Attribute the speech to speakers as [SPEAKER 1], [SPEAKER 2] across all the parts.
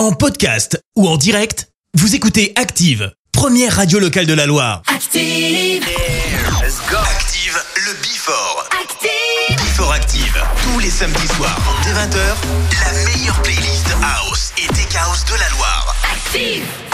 [SPEAKER 1] En podcast ou en direct, vous écoutez Active, première radio locale de la Loire.
[SPEAKER 2] Active!
[SPEAKER 3] Let's go.
[SPEAKER 1] Active, le Before.
[SPEAKER 2] Active!
[SPEAKER 1] Before Active, tous les samedis soirs, dès 20h, la meilleure playlist House et Tech House de la Loire.
[SPEAKER 2] Active!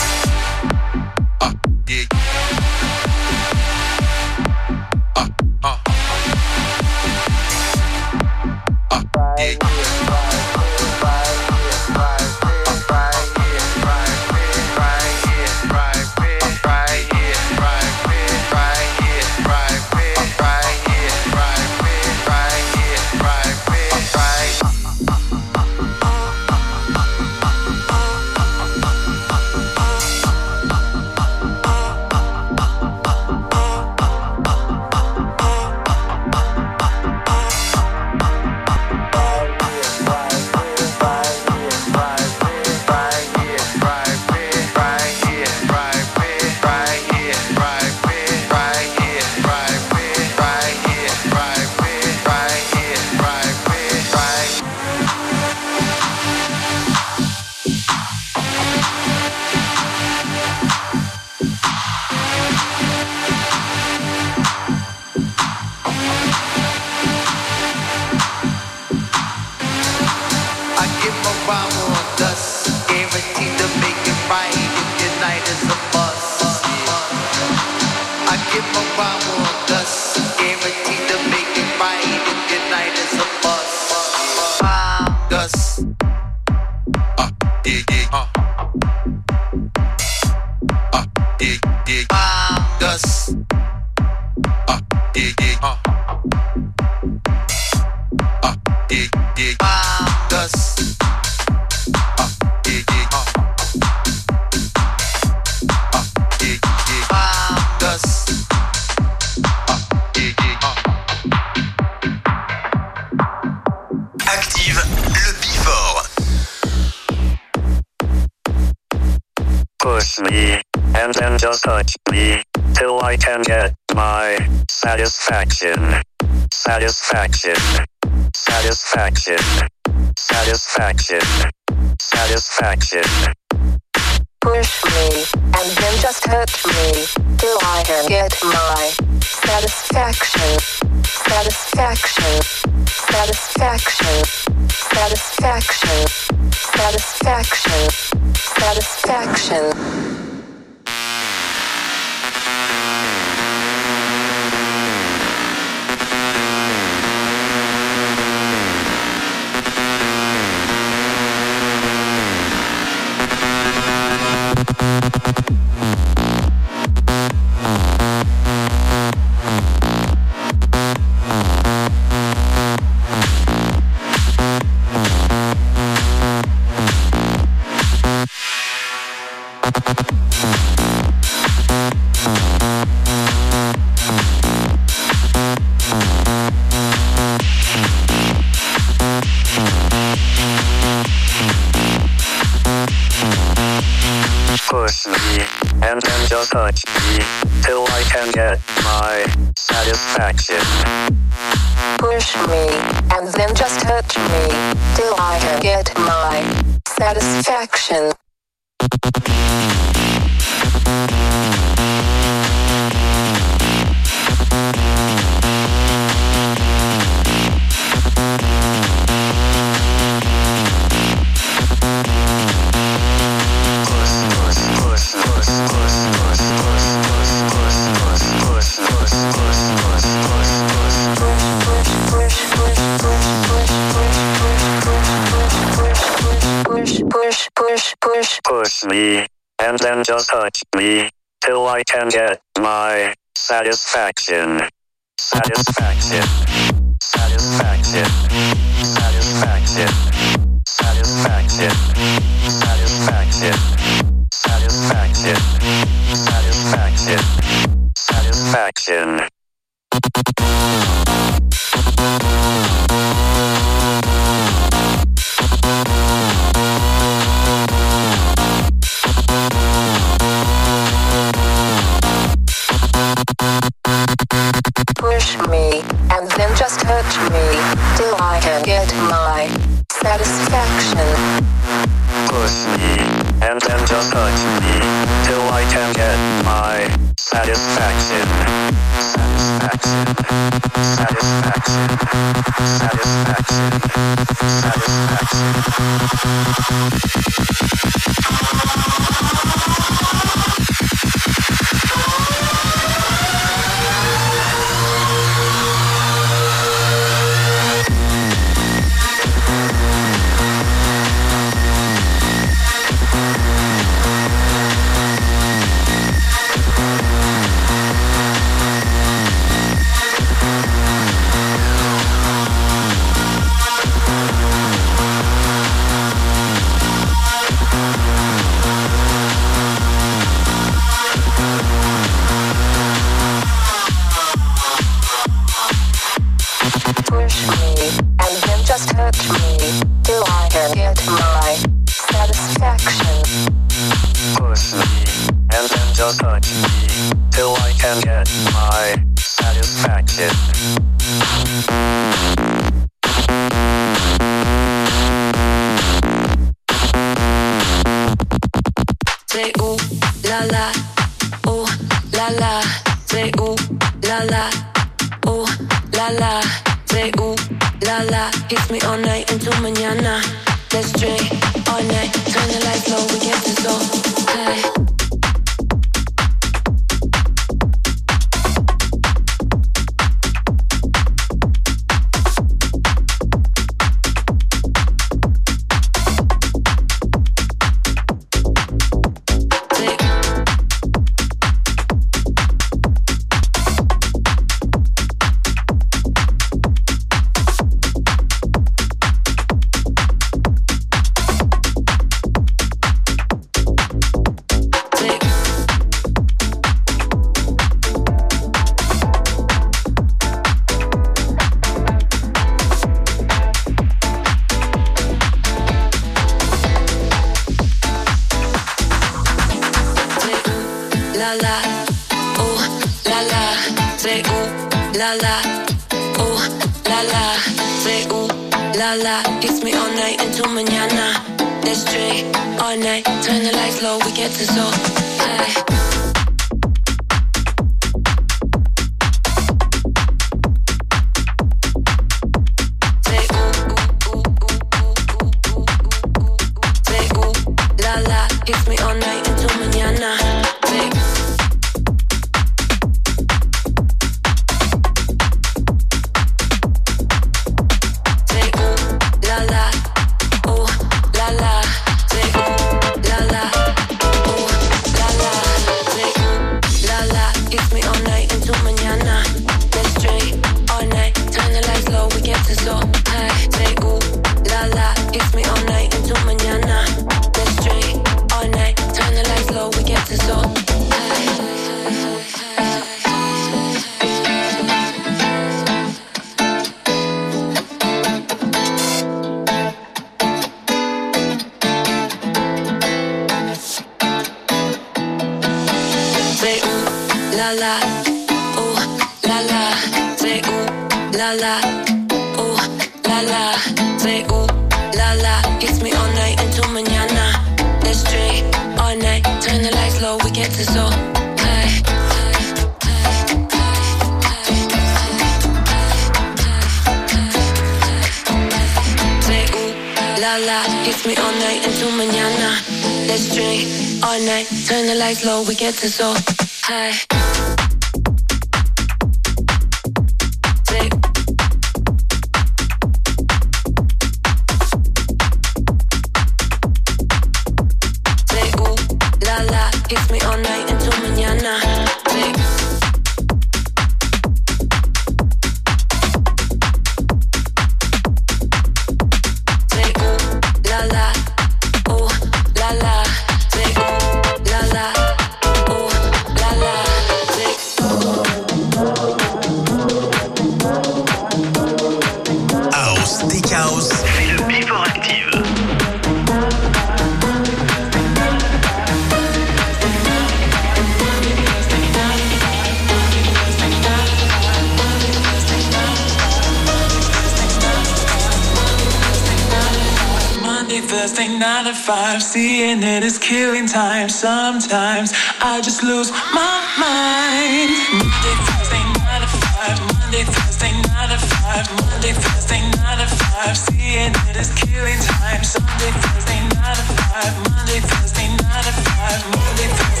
[SPEAKER 4] sometimes, sometimes I just lose my mind. Monday, Thursday, nine to five. Monday, Thursday, nine to five. Monday, Thursday, nine to five. Seeing it is killing time. Sunday, Thursday, nine to five. Monday, Thursday, nine to five. Monday, Thursday.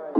[SPEAKER 5] right.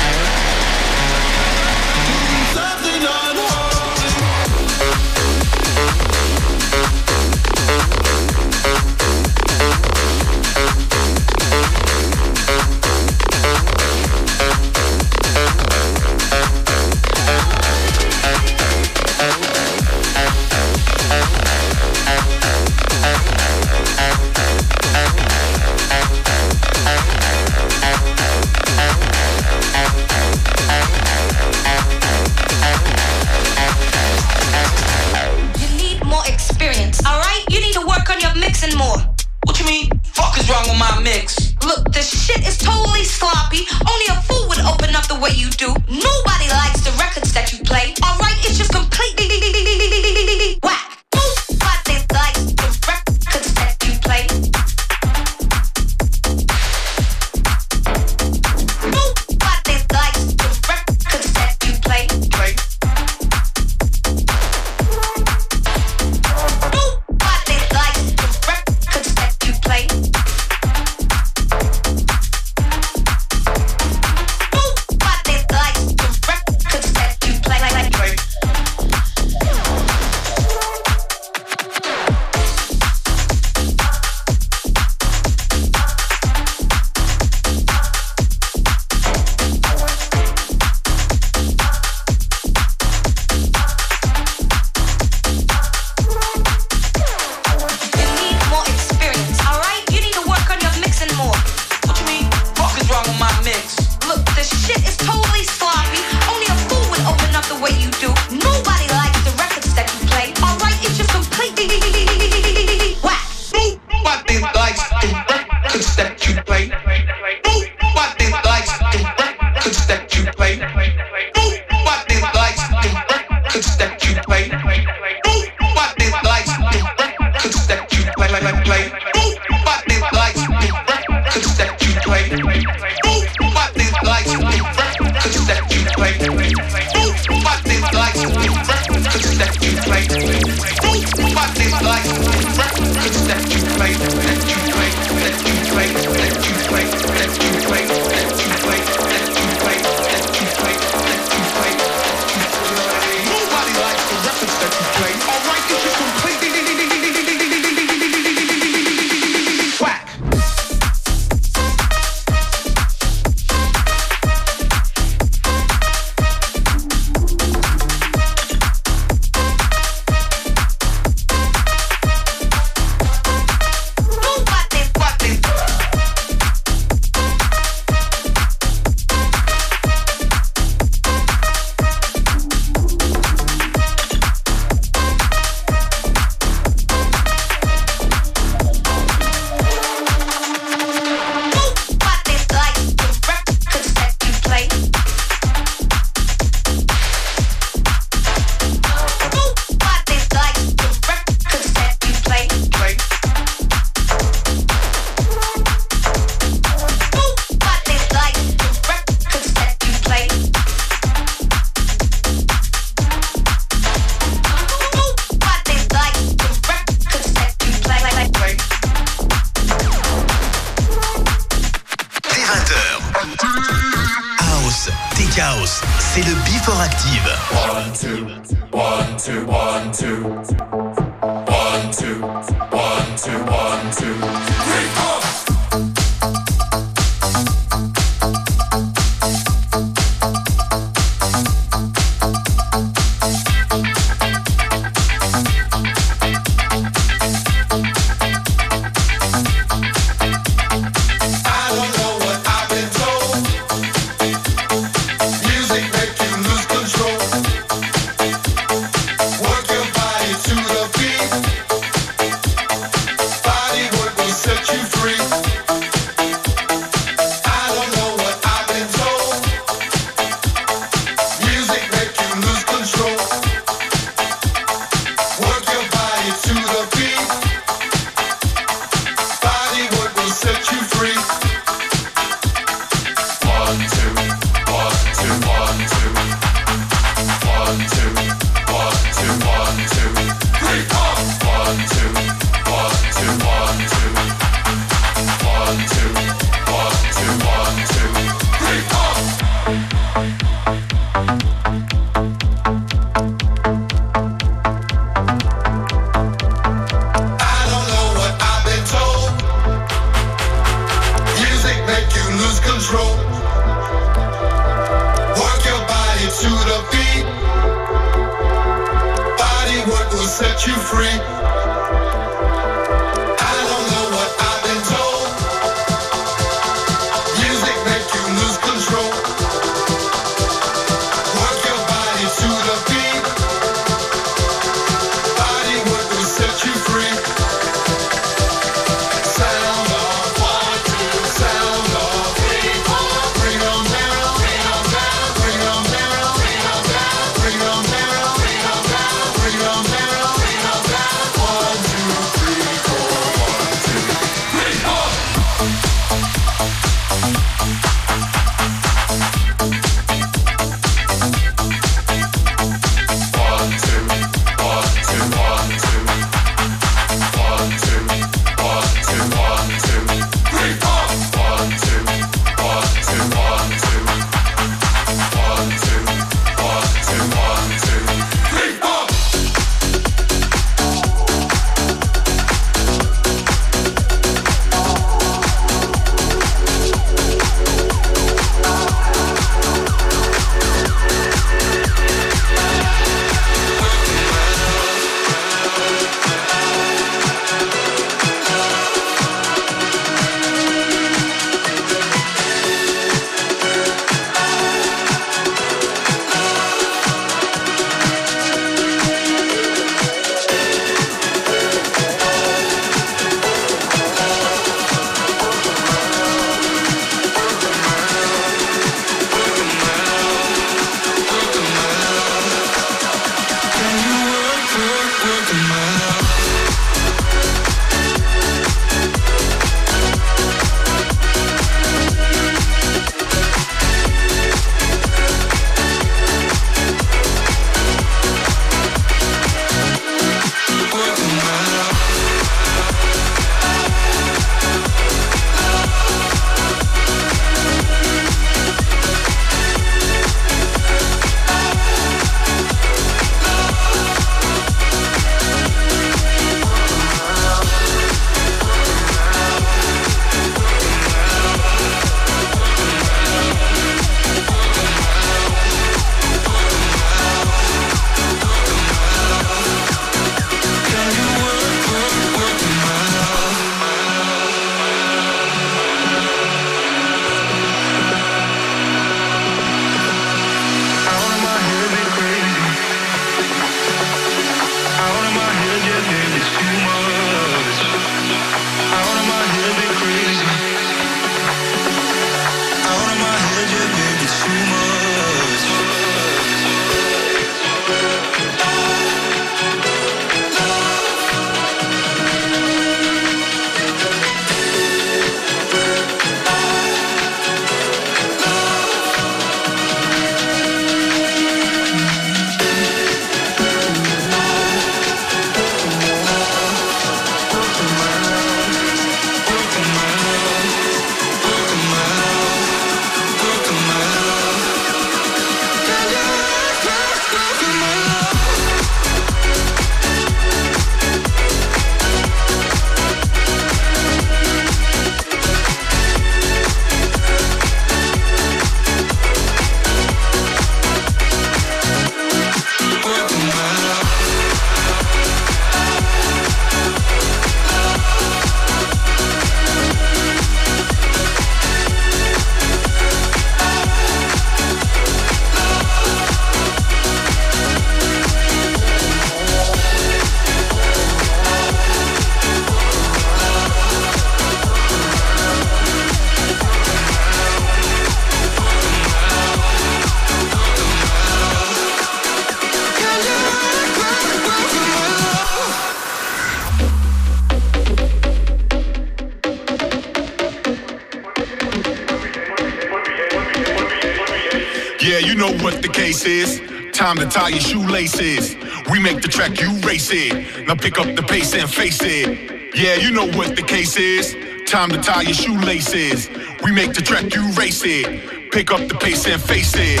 [SPEAKER 6] what the
[SPEAKER 7] case is. Time to tie your shoelaces. We make the track, you race it. Now pick up the pace and face it. Yeah, you know what the case is. Time to tie your shoelaces. We make the track, you race it. Pick up the pace and face it.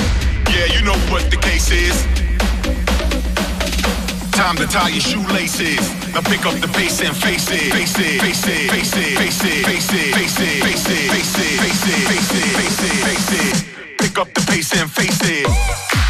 [SPEAKER 7] Yeah, you know what the case is. Time to tie your shoelaces. Now pick up the pace and. Face it, face it, face it, face it, face it, face it, face it, face it, face it, face it, face it, face it. Pick up the pace and face it.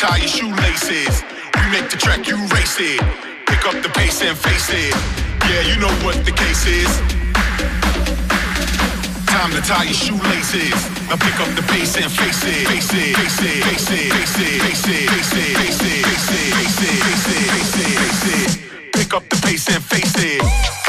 [SPEAKER 7] Tie your shoelaces. We make the track, you race it. Pick up the pace and face it. Yeah, you know what the case is. Time to tie your shoelaces. Now pick up the pace and face it. Face it, face it, face it, face it, face it, face it, face it, face it, face it, face it, face it, face it. Pick up the pace and face it.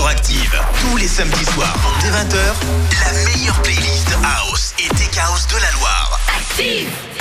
[SPEAKER 1] Active. Tous les samedis soirs, dès 20h, la meilleure playlist House et Tech House de la Loire. Active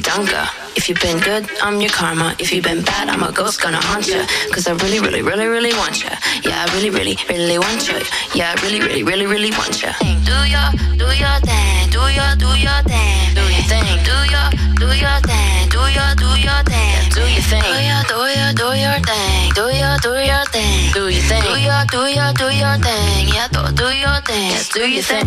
[SPEAKER 8] danka. If you've been good, I'm your karma. If you've been bad, I'm a ghost gonna haunt ya. Cause I really, really, really, really want ya. Yeah, I really, really, really want ya. Yeah, I really, really, really, really want ya. Do your, do your thing. Do your, do your thing. Do your thing. Do your, do your thing. Do your, do your thing. Do your thing. Do your, do your, do your thing. Do your, do your thing. Do your thing. Do your, do your, do your thing. Yeah, do, do your thing. Do your thing.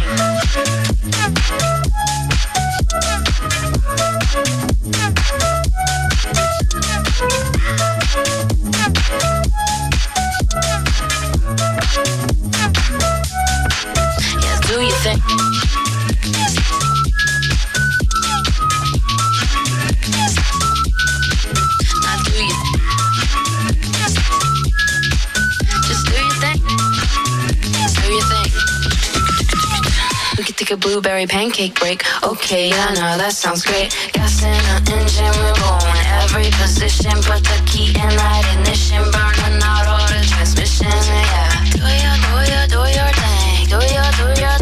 [SPEAKER 8] A blueberry pancake break. Okay, yeah, no, that sounds great. Gas in the engine, we're going every position. Put the key in that ignition, burning out all the transmission. Yeah, do your, do your, do your thing. Do your, do your.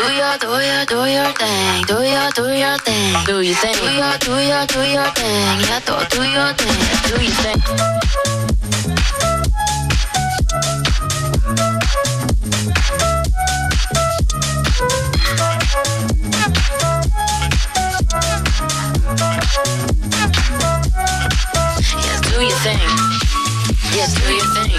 [SPEAKER 8] Do your, do your, do your thing. Do your, do your thing. Do your thing. Do your, do your, do your thing. Yeah, do, do your thing. Do your thing. Yes, do your thing. Yes, do your thing.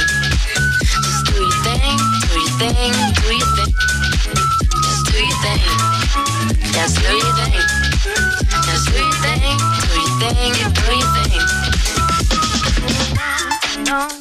[SPEAKER 8] That's who Do? Do?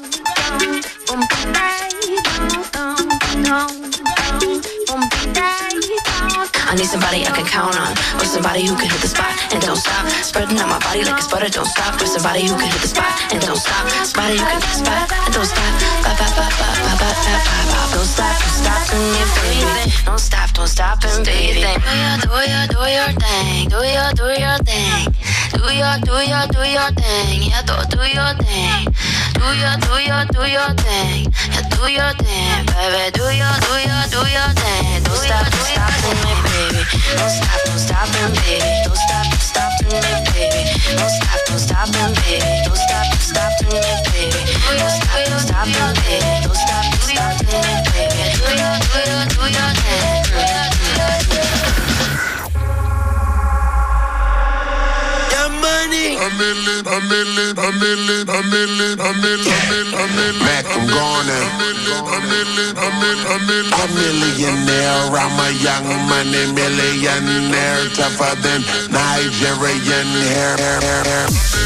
[SPEAKER 8] I need somebody I can count on, or somebody who can hit the spot and don't stop. Spreading out my body like a butter, don't stop. Or somebody who can hit the spot and don't stop. Somebody who can hit the spot and don't stop. Ba, ba, ba, ba, ba, ba, ba, ba, ba. Don't stop, don't stop, and you baby. Don't stop, don't stop, and baby. Do your, do your, do your thing. Do your, do your thing. Do your, do your, do your thing. Yeah, do, do your thing. Do your, do your, do your thing. Yeah, do your thing, baby. Do your, do your, do your thing. Don't stop, don't stop, and me, baby. Don't stop, don't stop, and baby. Don't stop, don't stop, and me, baby. Don't stop, don't stop, and baby. Don't stop, don't stop, and me, baby. Don't stop, don't stop, and baby. Don't stop, don't stop, and me, baby. Do your, do your, do your thing.
[SPEAKER 9] Mac, I'm gone now.
[SPEAKER 7] A million, a million, a million, a million.
[SPEAKER 9] A millionaire, I'm a young money millionaire, tougher than Nigerian hair, hair, hair.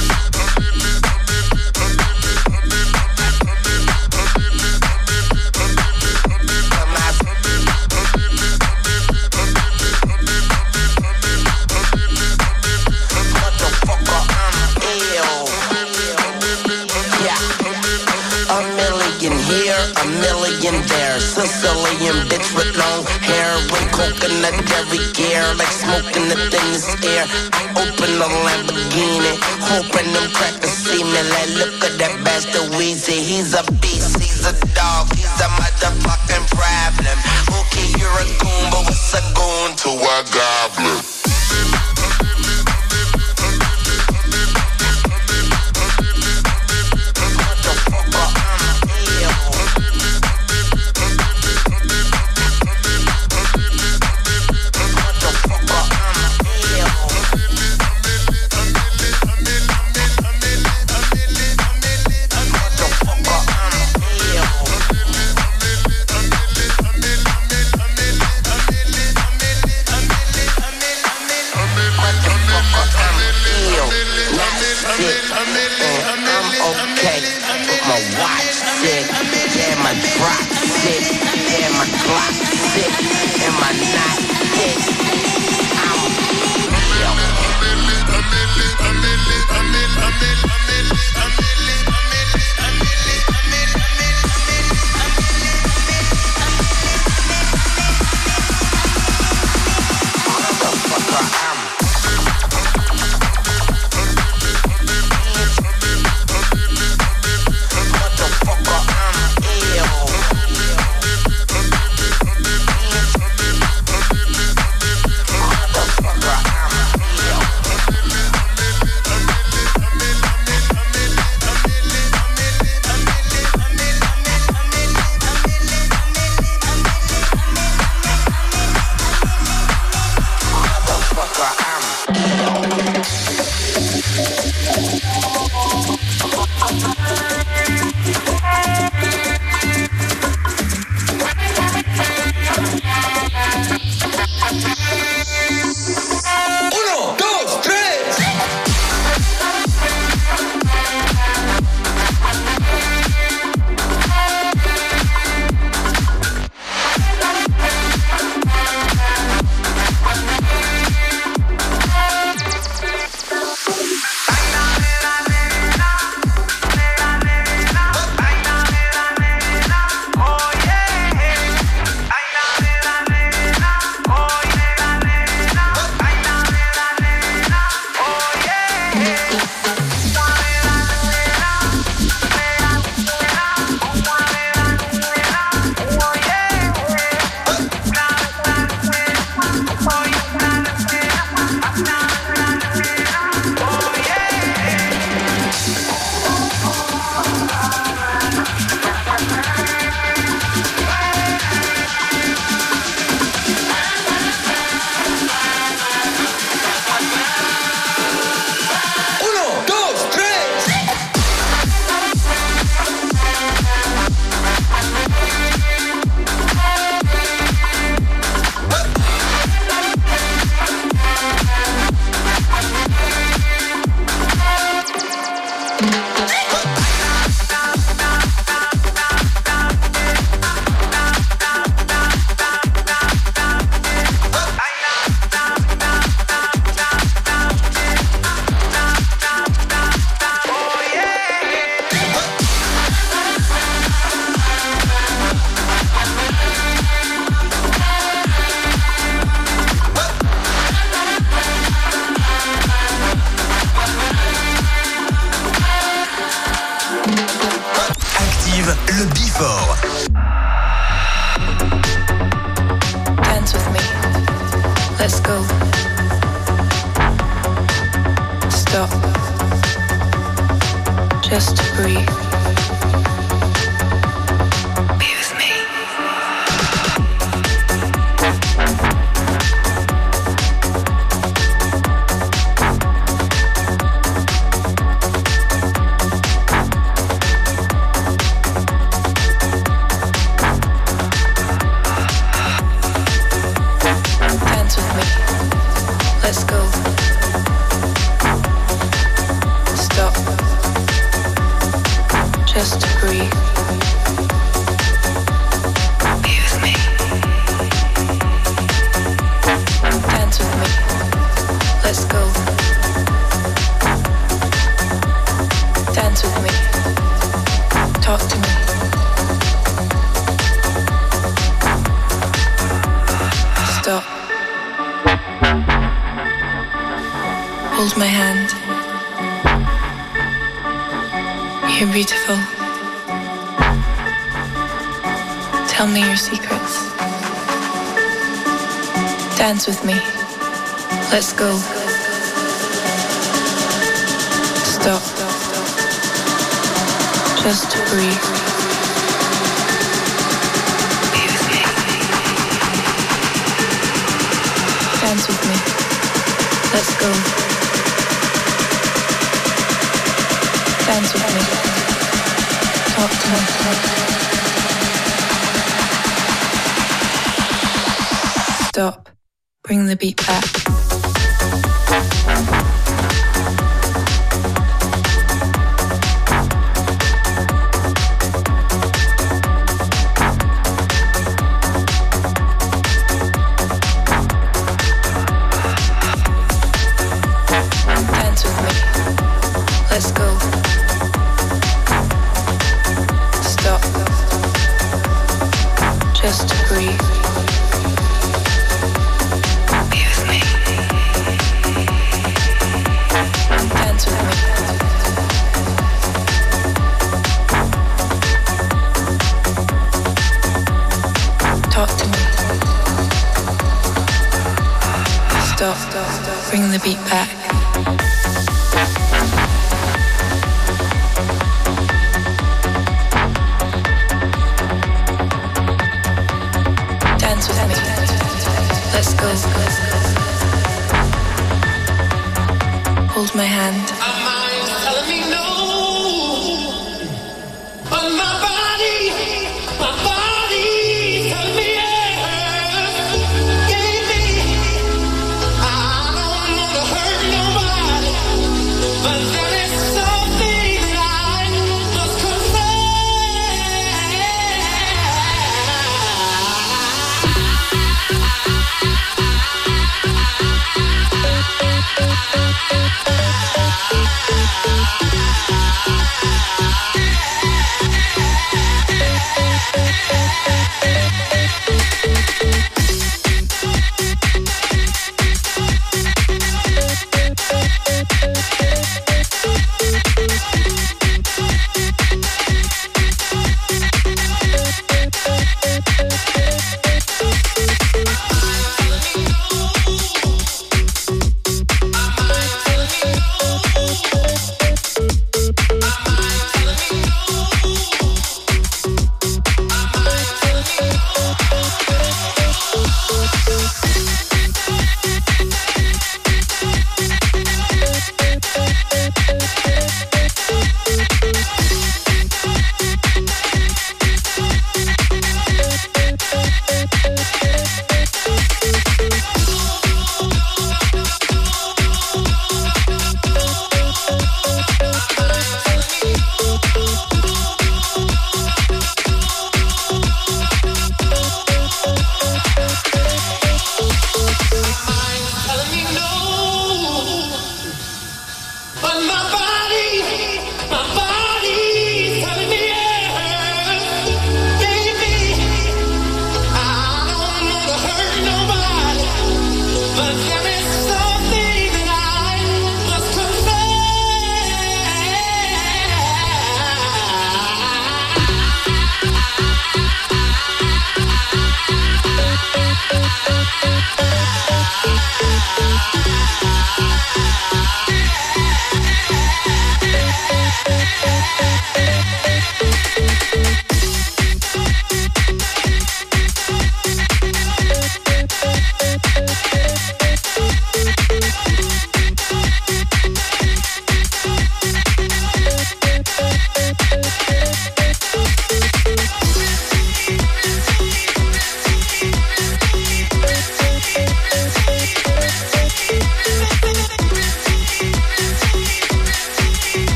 [SPEAKER 10] Sicilian bitch with long hair and coconut every gear, like smoking the thinnest air. Open a Lamborghini, hoping them crackers see me. Like, look at that bastard Weezy. He's a beast, he's a dog, he's a motherfucking problem. Okay, you're a goon, but what's a goon to a goblin? my Glock 6 and my
[SPEAKER 11] night. I'm real. Thank. Dance with me. Let's go. Beat back.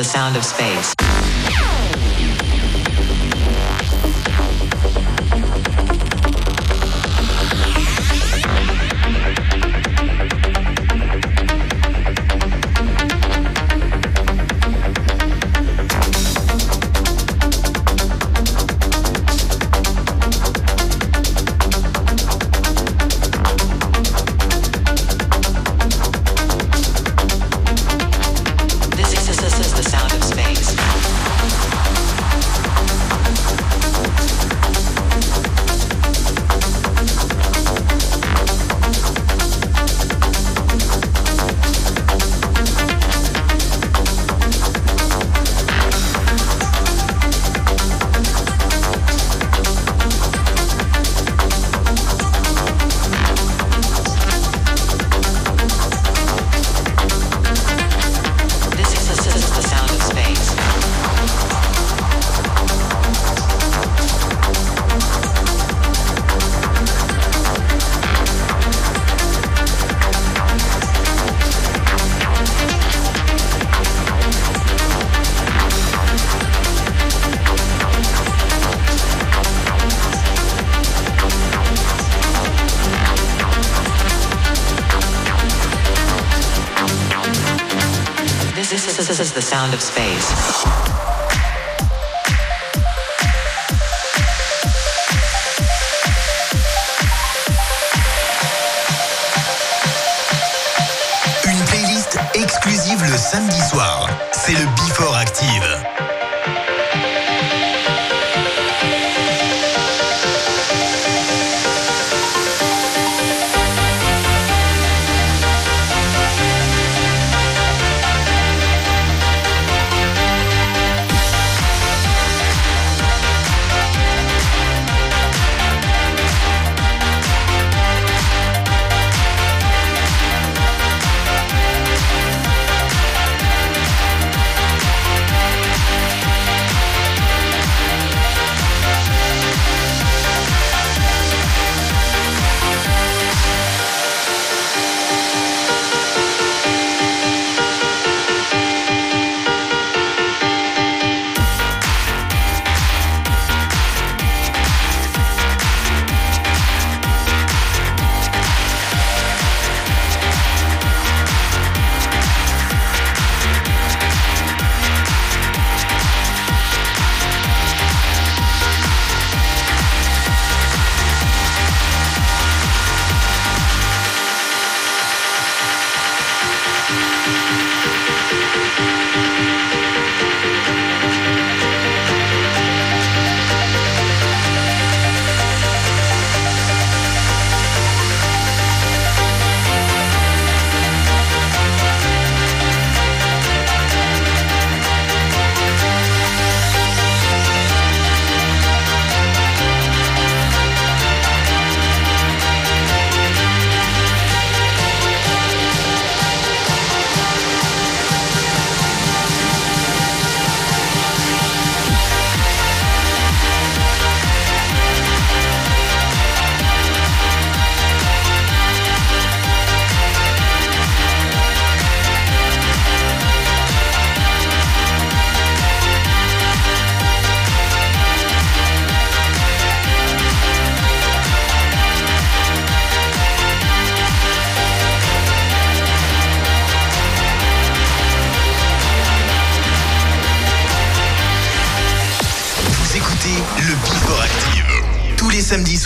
[SPEAKER 11] The
[SPEAKER 12] sound of space.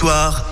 [SPEAKER 1] soir.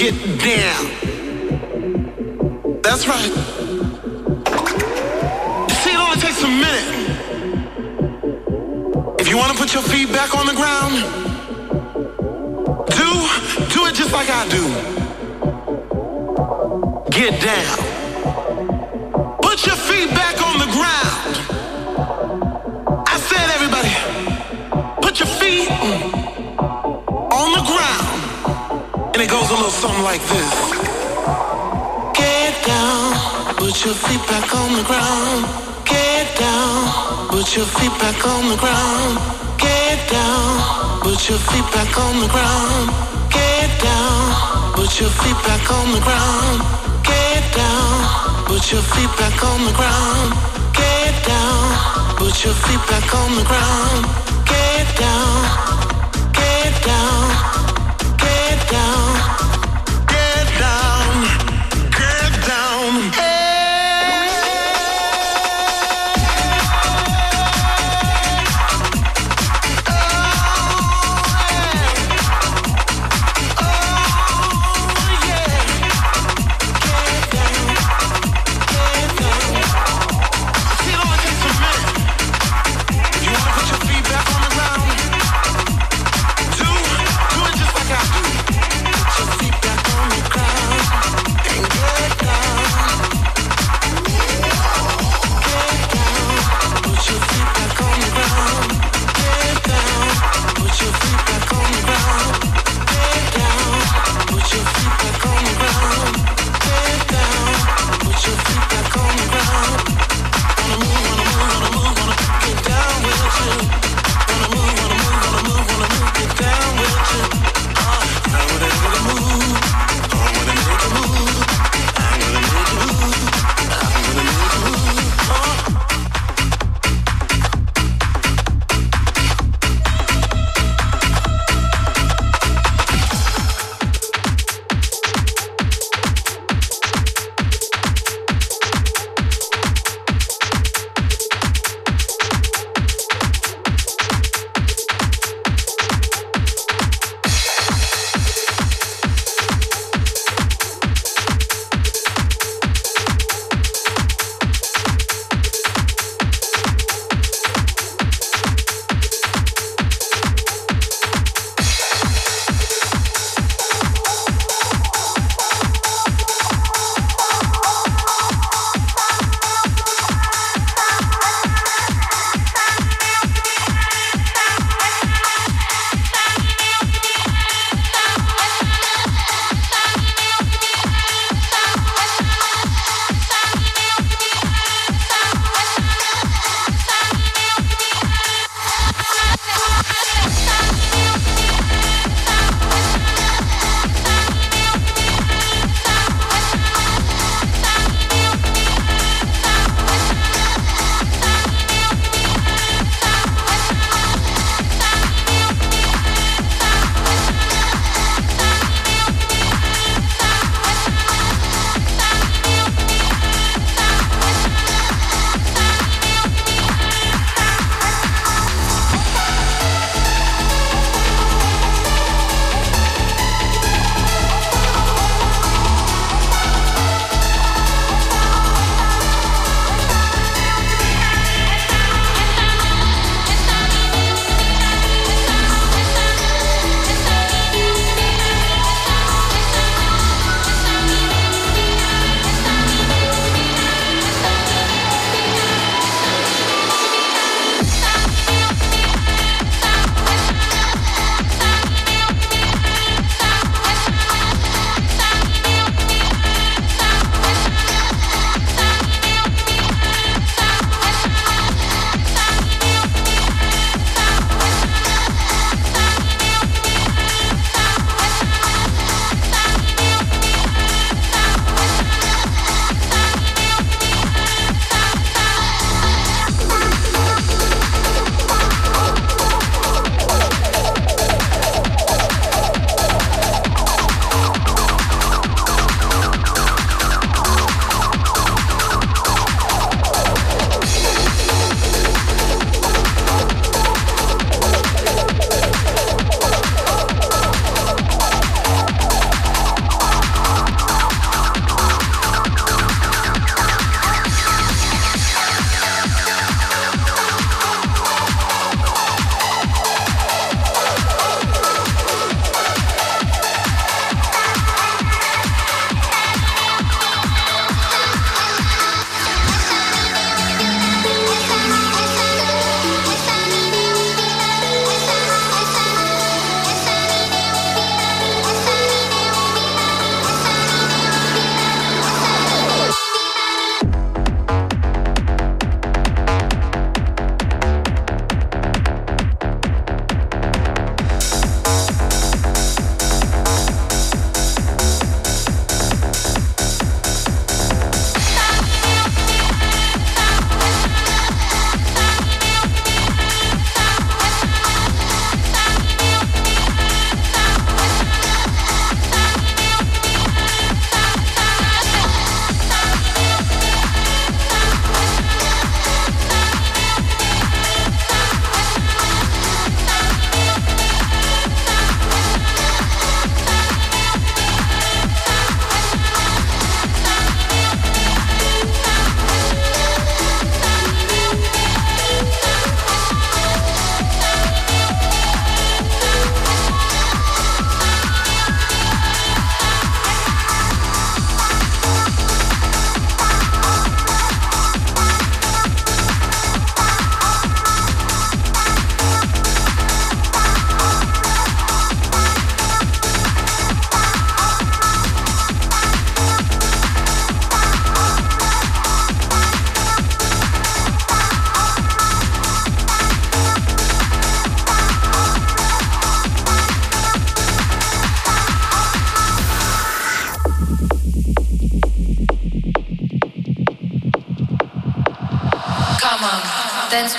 [SPEAKER 13] get down. That's right. See, it only takes a minute. If you want to put your feet back on the ground, do, do it just like I do. Get down. Goes a little something like this. Get down, put your feet back on the ground. Get down, put your feet back on the ground. Get down, put your feet back on the ground. Get down, put your feet back on the ground. Get down, put your feet back on the ground. Get down, put your feet back on the ground. Get down, get down, down,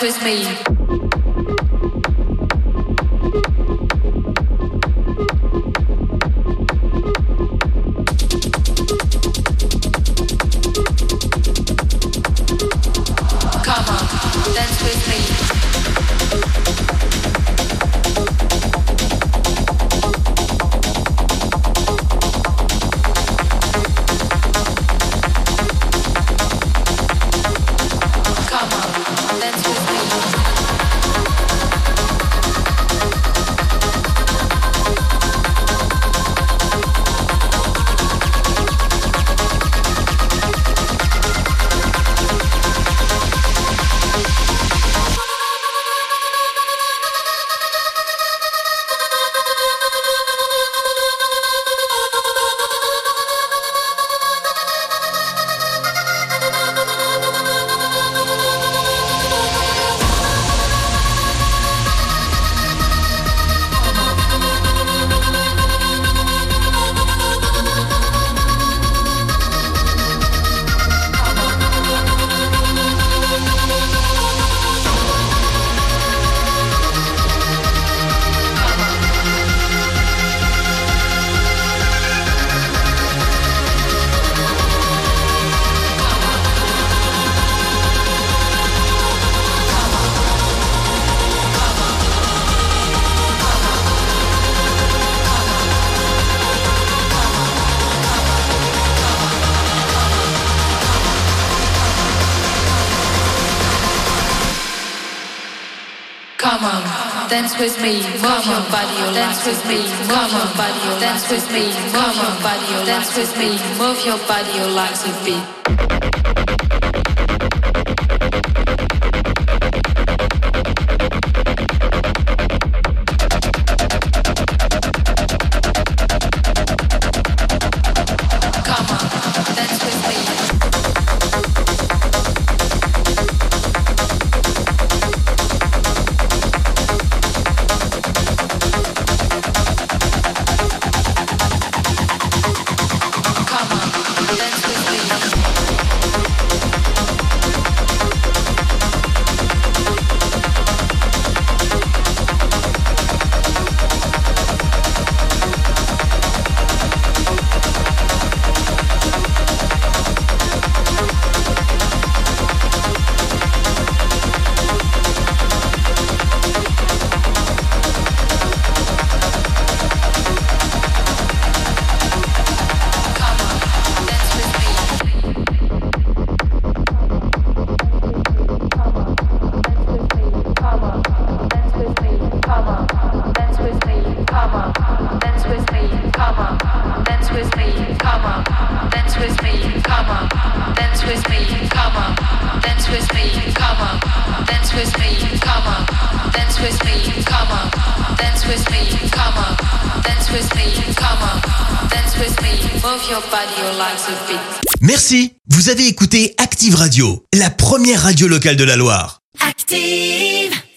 [SPEAKER 14] with me. Dance with me. Move your body, oh, dance with me. Move your body, oh, dance with me. Move your body, oh, dance with me. Move your body, oh, like a beat.
[SPEAKER 15] radio locale de la Loire.